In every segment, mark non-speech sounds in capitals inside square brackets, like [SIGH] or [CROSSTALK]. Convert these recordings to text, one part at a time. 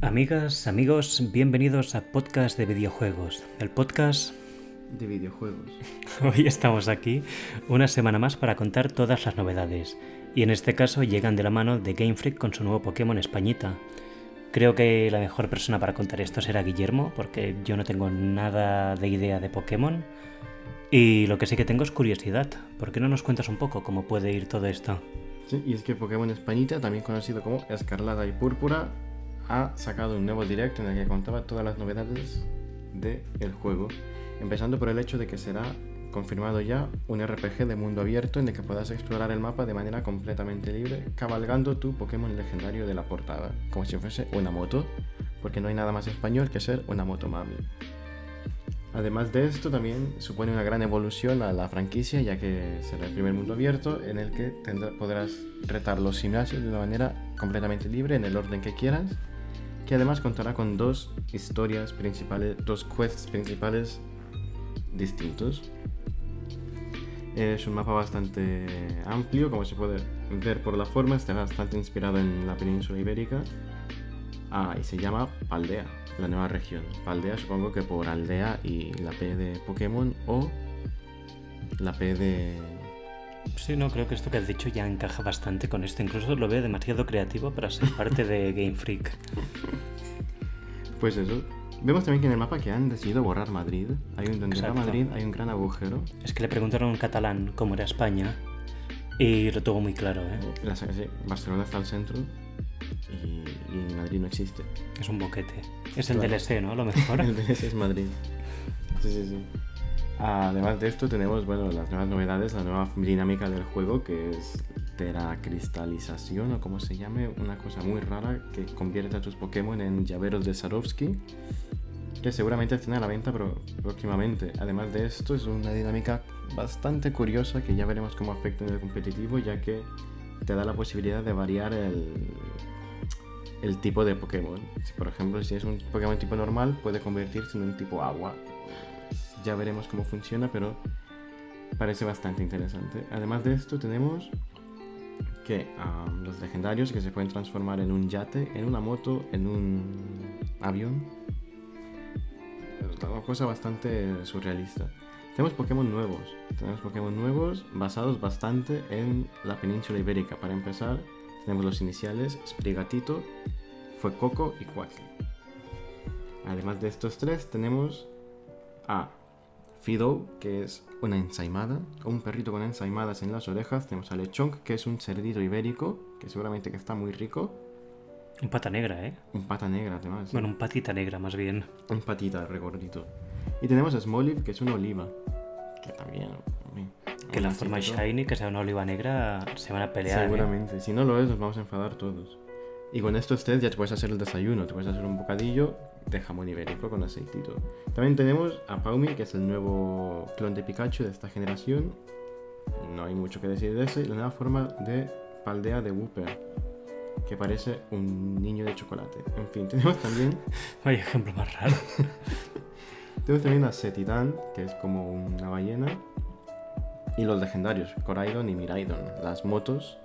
Amigas, amigos, bienvenidos a Podcast de Videojuegos. El podcast... De videojuegos. [LAUGHS] Hoy estamos aquí una semana más para contar todas las novedades. Y en este caso llegan de la mano de Game Freak con su nuevo Pokémon Españita. Creo que la mejor persona para contar esto será Guillermo, porque yo no tengo nada de idea de Pokémon. Y lo que sí que tengo es curiosidad. ¿Por qué no nos cuentas un poco cómo puede ir todo esto? Sí, y es que Pokémon Españita, también conocido como Escarlata y Púrpura, ha sacado un nuevo directo en el que contaba todas las novedades del juego. Empezando por el hecho de que será confirmado ya un RPG de mundo abierto en el que puedas explorar el mapa de manera completamente libre, cabalgando tu Pokémon legendario de la portada, como si fuese una moto, porque no hay nada más español que ser una moto mami. Además de esto, también supone una gran evolución a la franquicia, ya que será el primer mundo abierto en el que podrás retar los gimnasios de una manera completamente libre, en el orden que quieras, que además contará con dos historias principales, dos quests principales distintos. Es un mapa bastante amplio, como se puede ver por la forma, está bastante inspirado en la península ibérica. Ah, y se llama Paldea la nueva región. Paldea supongo que por aldea y la P de Pokémon o la P de... Sí, no, creo que esto que has dicho ya encaja bastante con esto. Incluso lo veo demasiado creativo para ser parte de Game Freak. Pues eso. Vemos también que en el mapa que han decidido borrar Madrid. Hay un, donde está Madrid hay un gran agujero. Es que le preguntaron en catalán cómo era España y lo tuvo muy claro, ¿eh? La, sí, Barcelona está al centro y, y Madrid no existe. Es un boquete. Es el DLC, ¿no? Lo [LAUGHS] mejor. el DLC es Madrid. Sí, sí, sí. Además de esto tenemos, bueno, las nuevas novedades, la nueva dinámica del juego que es teracristalización o como se llame, una cosa muy rara que convierte a tus Pokémon en llaveros de Swarovski que seguramente estén a la venta próximamente. Además de esto es una dinámica bastante curiosa que ya veremos cómo afecta en el competitivo ya que te da la posibilidad de variar el, el tipo de Pokémon. Si, por ejemplo, si es un Pokémon tipo normal, puede convertirse en un tipo agua. Ya veremos cómo funciona, pero parece bastante interesante. Además de esto, tenemos que los legendarios que se pueden transformar en un yate, en una moto, en un avión. Es una cosa bastante surrealista. Tenemos Pokémon nuevos. Tenemos Pokémon nuevos basados bastante en la península ibérica. Para empezar, tenemos los iniciales Sprigatito, Coco y Quaxley. Además de estos tres, tenemos a Fido, que es una ensaimada, un perrito con ensaimadas en las orejas. Tenemos a Lechonk, que es un cerdito ibérico, que seguramente que está muy rico. Un pata negra, ¿eh? Un pata negra, además. Bueno, un patita negra, más bien. Un patita regordito. Y tenemos a Smoliv, que es una oliva. Que también que la forma shiny, que sea una oliva negra, se van a pelear. ¿eh? Seguramente. Si no lo es, nos vamos a enfadar todos. Y con esto usted ya te puedes hacer el desayuno, te puedes hacer un bocadillo de jamón ibérico con aceitito. También tenemos a Paumi, que es el nuevo clon de Pikachu de esta generación. No hay mucho que decir de ese. La nueva forma de Paldea de Wooper, que parece un niño de chocolate. En fin, [LAUGHS] tenemos también... [LAUGHS] Vaya ejemplo más raro. [LAUGHS] tenemos también a Setitan, que es como una ballena y los legendarios, Coraidon y Miraidon, las motos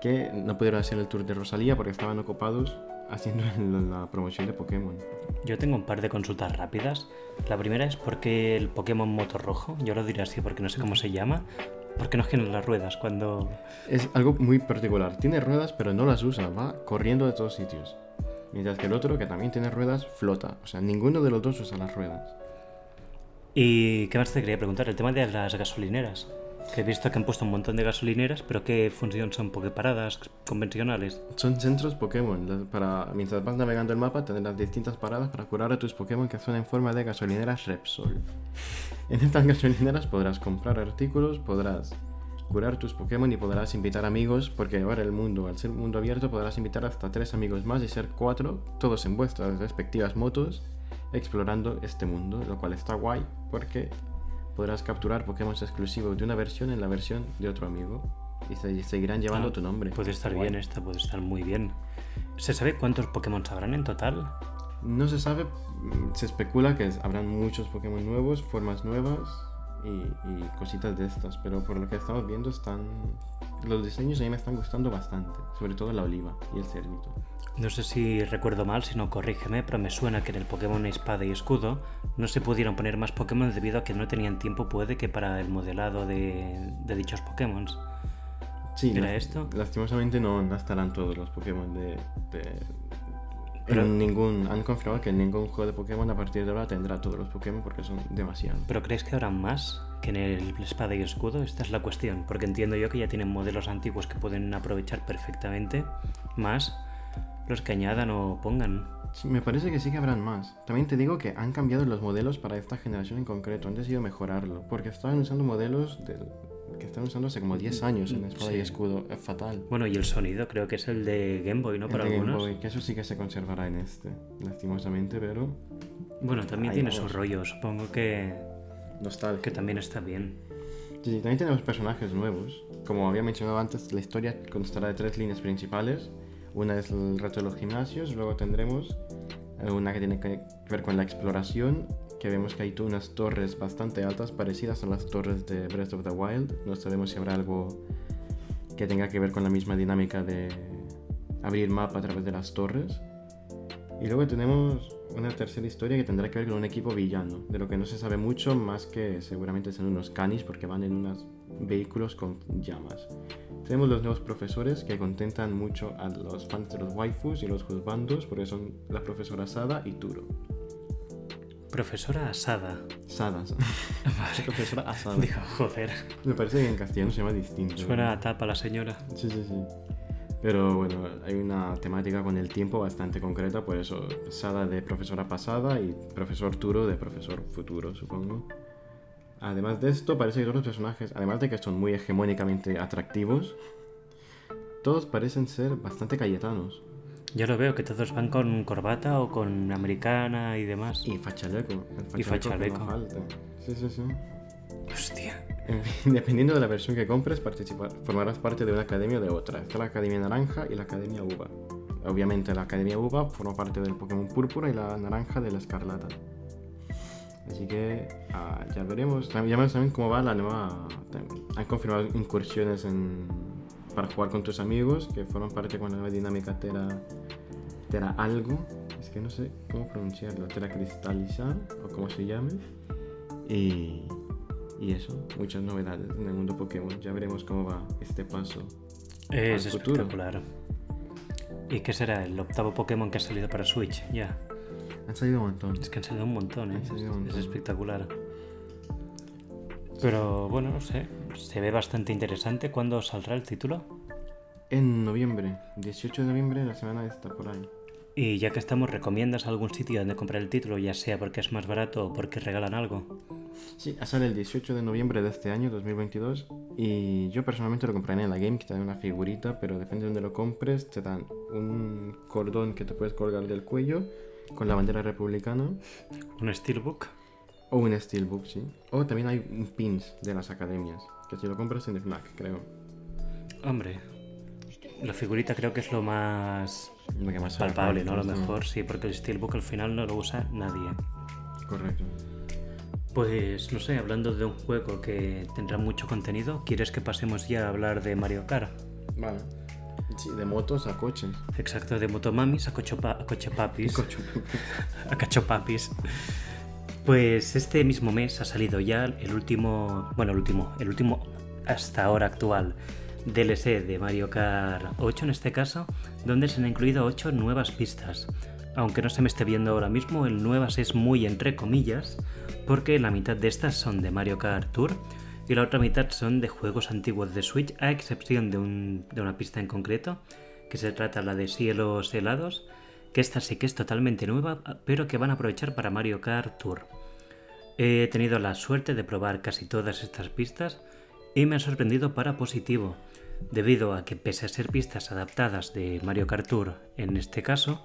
que no pudieron hacer el tour de Rosalía porque estaban ocupados haciendo [LAUGHS] la promoción de Pokémon. Yo tengo un par de consultas rápidas. La primera es porque el Pokémon Moto Rojo, yo lo diré así porque no sé cómo se llama, ¿por qué no tiene las ruedas cuando...? Es algo muy particular. Tiene ruedas pero no las usa, va corriendo de todos sitios. Mientras que el otro, que también tiene ruedas, flota. O sea, ninguno de los dos usa las ruedas. ¿Y qué más te quería preguntar? El tema de las gasolineras. Que he visto que han puesto un montón de gasolineras, pero ¿qué función son? paradas convencionales? Son centros Pokémon. Para, mientras vas navegando el mapa, tendrás distintas paradas para curar a tus Pokémon que son en forma de gasolineras Repsol. [LAUGHS] En estas gasolineras podrás comprar artículos, podrás curar tus Pokémon y podrás invitar amigos, porque ahora el mundo, al ser un mundo abierto, podrás invitar hasta tres amigos más y ser cuatro, todos en vuestras respectivas motos explorando este mundo, lo cual está guay porque podrás capturar Pokémon exclusivos de una versión en la versión de otro amigo y seguirán llevando ah, tu nombre. Puede estar bien esta, puede estar muy bien. ¿Se sabe cuántos Pokémon habrán en total? No se sabe, mm, se especula que habrán muchos Pokémon nuevos, formas nuevas y, cositas de estas, pero por lo que estamos viendo están... Los diseños a mí me están gustando bastante, sobre todo la oliva y el cerdito. No sé si recuerdo mal, si no corrígeme, pero me suena que en el Pokémon Espada y Escudo no se pudieron poner más Pokémon debido a que no tenían tiempo, puede que para el modelado de, dichos Pokémon. Sí, ¿Era esto? Lastimosamente no, estarán todos los Pokémon de, pero ningún, han confirmado que en ningún juego de Pokémon a partir de ahora tendrá todos los Pokémon porque son demasiados. ¿Pero crees que habrá más que en el Espada y Escudo? Esta es la cuestión, porque entiendo yo que ya tienen modelos antiguos que pueden aprovechar perfectamente más los que añadan o pongan. me parece que sí que habrán más. También te digo que han cambiado los modelos para esta generación en concreto. Han decidido mejorarlo. Porque estaban usando modelos que están usando hace como 10 años en Espada y Escudo. Es fatal. Bueno, y el sonido creo que es el de Game Boy, ¿no? para algunos. Game Boy, que eso sí que se conservará en este, lastimosamente, pero. Bueno, también tiene su rollo. Supongo que. Nostalgia. Que también está bien. Sí, también tenemos personajes nuevos. Como había mencionado antes, la historia constará de tres líneas principales una es el reto de los gimnasios, luego tendremos eh, una que tiene que ver con la exploración, que vemos que hay unas torres bastante altas parecidas a las torres de Breath of the Wild. No sabemos si habrá algo que tenga que ver con la misma dinámica de abrir mapa a través de las torres. Y luego tenemos una tercera historia que tendrá que ver con un equipo villano, de lo que no se sabe mucho, más que seguramente son unos canis porque van en unos vehículos con llamas. Tenemos los nuevos profesores que contentan mucho a los fans de los waifus y los juzbandos, porque son la profesora Sada y Turo. Profesora Asada. Sada. [LAUGHS] profesora Asada. Dijo, joder. Me parece que en castellano se llama distinto. Suena a tapa la señora. Sí, sí, sí. Pero bueno, hay una temática con el tiempo bastante concreta, por eso Sada de profesora pasada y profesor Turo de profesor futuro, supongo. Además de esto, parece que todos los personajes, además de que son muy hegemónicamente atractivos, todos parecen ser bastante cayetanos. Yo lo veo, que todos van con corbata o con americana y demás. Y fachaleco. y fachaleco. Sí, sí, sí. Hostia. [LAUGHS] dependiendo de la versión que compres, formarás parte de una academia o de otra. Está la Academia Naranja y la Academia Uva. Obviamente la Academia Uva forma parte del Pokémon Púrpura y la Naranja de la Escarlata. Así que ah, ya veremos. Ya veremos también cómo va la nueva. Han confirmado incursiones en, para jugar con tus amigos que forman parte con la nueva dinámica Tera, tera algo. Es que no sé cómo pronunciarlo. Tera cristalizar o como se llame. Y, y eso, muchas novedades en el mundo Pokémon. Ya veremos cómo va este paso. Es espectacular. ¿Y qué será? ¿El octavo Pokémon que ha salido para Switch? Ya. Han salido un montón. Es que han salido un montón, ¿eh? Es, espectacular. Pero bueno, no sé. Se ve bastante interesante. ¿Cuándo saldrá el título? En noviembre. 18 de noviembre, la semana está por ahí. Y ya que estamos, ¿recomiendas algún sitio donde comprar el título, ya sea porque es más barato o porque regalan algo? Sí, sale el 18 de noviembre de este año, 2022, y yo personalmente lo compraré en la Game, que te dan una figurita, pero depende de donde lo compres, te dan un cordón que te puedes colgar del cuello con la bandera republicana. ¿Un steelbook? O un steelbook, sí. O también hay pins de las academias, que si lo compras en FNAC, creo. Hombre, la figurita creo que es lo más, lo más palpable, ¿no? Lo mejor, sí, porque el steelbook al final no lo usa nadie. Correcto. Pues no sé, hablando de un juego que tendrá mucho contenido, ¿quieres que pasemos ya a hablar de Mario Kart? Vale. Sí, de motos a coches. Exacto, de motomamis a, cochopa, a cochepapis. a cachopapis. [LAUGHS] Pues este mismo mes ha salido ya el último, bueno, el último, el último hasta ahora actual DLC de Mario Kart 8 en este caso, donde se han incluido 8 nuevas pistas. Aunque no se me esté viendo ahora mismo, el nuevas es muy entre comillas, porque la mitad de estas son de Mario Kart Tour, y la otra mitad son de juegos antiguos de Switch, a excepción de, una pista en concreto, que se trata la de cielos helados, que esta sí que es totalmente nueva, pero que van a aprovechar para Mario Kart Tour. He tenido la suerte de probar casi todas estas pistas y me ha sorprendido para positivo, debido a que pese a ser pistas adaptadas de Mario Kart Tour en este caso,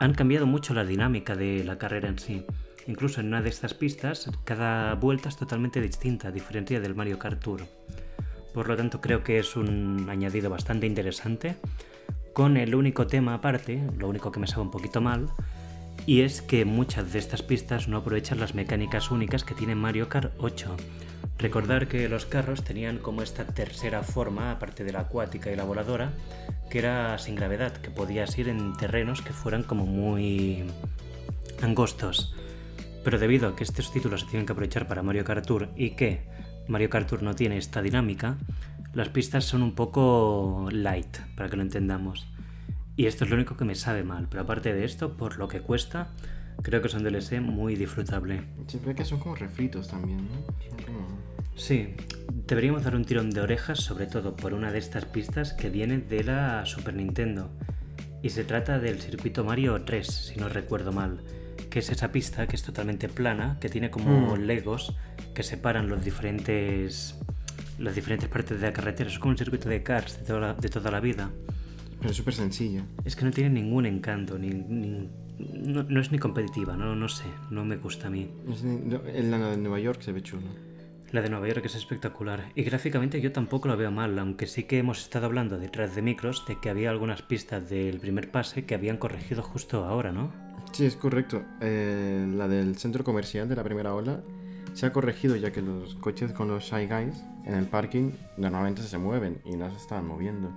han cambiado mucho la dinámica de la carrera en sí. Incluso en una de estas pistas, cada vuelta es totalmente distinta, a diferencia del Mario Kart Tour. Por lo tanto, creo que es un añadido bastante interesante, con el único tema aparte, lo único que me sabe un poquito mal, y es que muchas de estas pistas no aprovechan las mecánicas únicas que tiene Mario Kart 8, Recordar que los carros tenían como esta tercera forma, aparte de la acuática y la voladora, que era sin gravedad, que podías ir en terrenos que fueran como muy angostos. Pero debido a que estos títulos se tienen que aprovechar para Mario Kart Tour y que Mario Kart Tour no tiene esta dinámica, las pistas son un poco light, para que lo entendamos. Y esto es lo único que me sabe mal, pero aparte de esto, por lo que cuesta, creo que es un DLC muy disfrutable. Siempre que son como refritos también, ¿no? Son como... Sí, deberíamos dar un tirón de orejas, sobre todo por una de estas pistas que viene de la Super Nintendo. Y se trata del circuito Mario 3, si no recuerdo mal, que es esa pista que es totalmente plana, que tiene como Mm. legos que separan los diferentes las diferentes partes de la carretera. Es como un circuito de cars de toda la, de toda la vida. Pero es súper sencilla. Es que no tiene ningún encanto, ni, ni- no, no es ni competitiva, no, no sé, no me gusta a mí. Es En la de Nueva York se ve chulo. La de Nueva York es espectacular y gráficamente yo tampoco lo veo mal, aunque sí que hemos estado hablando detrás de micros de que había algunas pistas del primer pase que habían corregido justo ahora, ¿no? Sí, es correcto. Eh, la del centro comercial de la primera ola se ha corregido ya que los coches con los Shy Guys en el parking normalmente se mueven y no se estaban moviendo.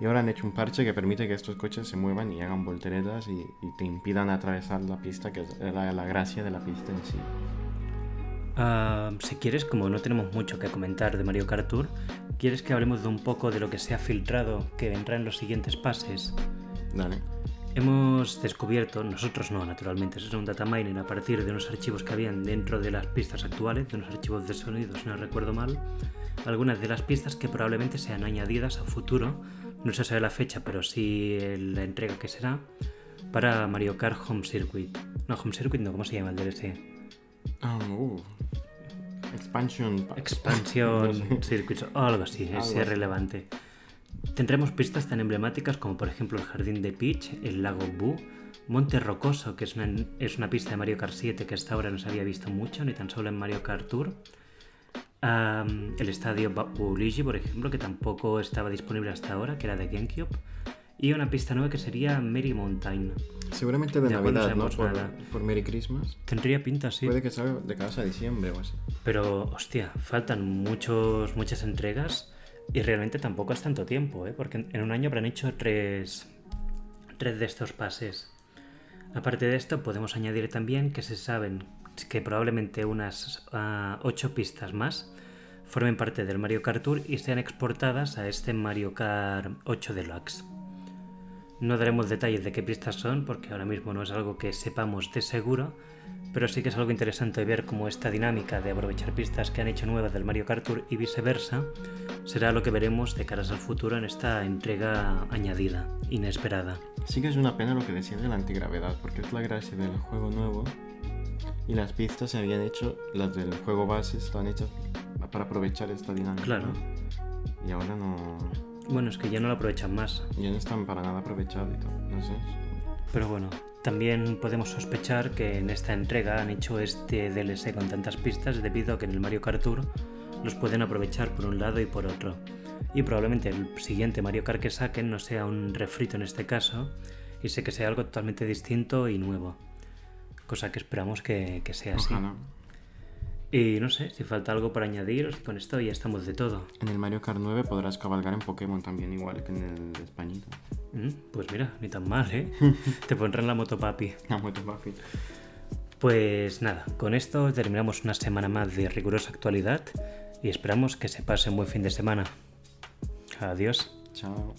Y ahora han hecho un parche que permite que estos coches se muevan y hagan volteretas y, y te impidan atravesar la pista, que es la, la gracia de la pista en sí. Ah, si quieres, como no tenemos mucho que comentar de Mario Kart Tour, ¿quieres que hablemos de un poco de lo que se ha filtrado que vendrá en los siguientes pases? Dale. Hemos descubierto, nosotros no, naturalmente, eso es un data mining a partir de unos archivos que habían dentro de las pistas actuales, de unos archivos de sonido, si no recuerdo mal, algunas de las pistas que probablemente sean añadidas a futuro, no se sabe la fecha, pero sí la entrega que será, para Mario Kart Home Circuit. No, Home Circuit no, ¿cómo se llama el DLC? Ah, uh. Expansion. Expansion. [LAUGHS] Circuits o algo así, Algo es así. irrelevante. Tendremos pistas tan emblemáticas como por ejemplo el Jardín de Peach, el lago Boo, Monte Rocoso, que es una, es una pista de Mario Kart 7 que hasta ahora no se había visto mucho, ni tan solo en Mario Kart Tour. El estadio Ba- Luigi, por ejemplo, que tampoco estaba disponible hasta ahora, que era de GameCube. Y una pista nueva que sería Merry Mountain. Seguramente de Navidad, no Por, nada. por Merry Christmas. Tendría pinta, sí. Puede que salga de casa a diciembre o así. Pero, hostia, faltan muchos, muchas entregas y realmente tampoco es tanto tiempo, ¿eh? Porque en- un año habrán hecho tres, tres de estos pases. Aparte de esto, podemos añadir también que se saben que probablemente unas ah, ocho pistas más formen parte del Mario Kart Tour y sean exportadas a este Mario Kart 8 Deluxe. No daremos detalles de qué pistas son porque ahora mismo no es algo que sepamos de seguro, pero sí que es algo interesante ver cómo esta dinámica de aprovechar pistas que han hecho nuevas del Mario Kart Tour y viceversa será lo que veremos de caras al futuro en esta entrega añadida, inesperada. Sí que es una pena lo que decía de la antigravedad, porque es la gracia del juego nuevo. Y las pistas se habían hecho, las del juego base están hechas para aprovechar esta dinámica. Claro. ¿no? Y ahora no, Bueno, es que ya no lo aprovechan más, ya no están para nada aprovechadas y todo. No sé. pero bueno, también podemos sospechar que en esta entrega han hecho este DLC con tantas pistas debido a que en el Mario Kart Tour los pueden aprovechar por un lado y por otro. Y probablemente el siguiente Mario Kart que saquen no sea un refrito en este caso, y sé que sea algo totalmente distinto y nuevo. Cosa que esperamos que, que sea así. Y no sé, si falta algo para añadir, con esto ya estamos de todo. En el Mario Kart 9 podrás cabalgar en Pokémon también, igual que en el de Españita. Mm, Pues mira, ni tan mal, ¿eh? [LAUGHS] Te pondrán la moto papi. La moto papi. Pues nada, con esto terminamos una semana más de rigurosa actualidad y esperamos que se pase un buen fin de semana. Adiós. Chao.